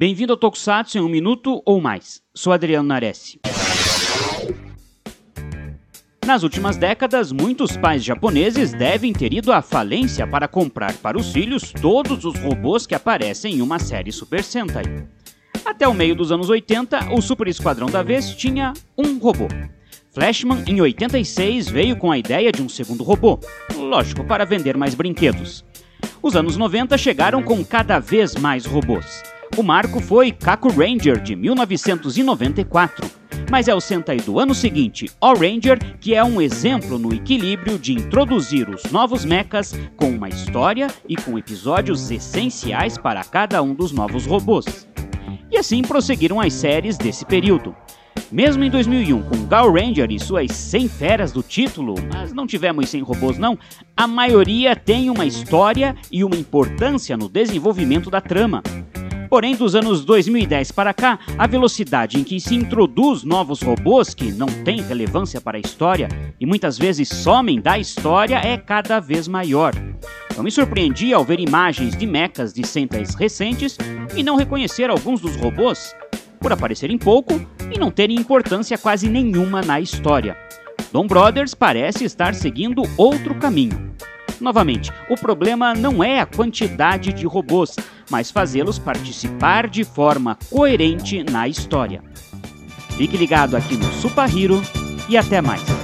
Bem-vindo ao Tokusatsu em um minuto ou mais. Sou Adriano Nares. Nas últimas décadas, muitos pais japoneses devem ter ido à falência para comprar para os filhos todos os robôs que aparecem em uma série Super Sentai. Até o meio dos anos 80, o Super Esquadrão da Vez tinha um robô. Flashman, em 86, veio com a ideia de um segundo robô, lógico, para vender mais brinquedos. Os anos 90 chegaram com cada vez mais robôs. O marco foi Kaku Ranger de 1994, mas é o Sentai do ano seguinte, All Ranger, que é um exemplo no equilíbrio de introduzir os novos mechas com uma história e com episódios essenciais para cada um dos novos robôs. E assim prosseguiram as séries desse período. Mesmo em 2001, com Gal Ranger e suas 100 feras do título, mas não tivemos 100 robôs não, a maioria tem uma história e uma importância no desenvolvimento da trama. Porém, dos anos 2010 para cá, a velocidade em que se introduz novos robôs que não têm relevância para a história e muitas vezes somem da história é cada vez maior. Eu me surpreendi ao ver imagens de mechas de Sentais recentes e não reconhecer alguns dos robôs, por aparecerem pouco e não terem importância quase nenhuma na história. Dom Brothers parece estar seguindo outro caminho. Novamente, o problema não é a quantidade de robôs, mas fazê-los participar de forma coerente na história. Fique ligado aqui no Super Hero e até mais.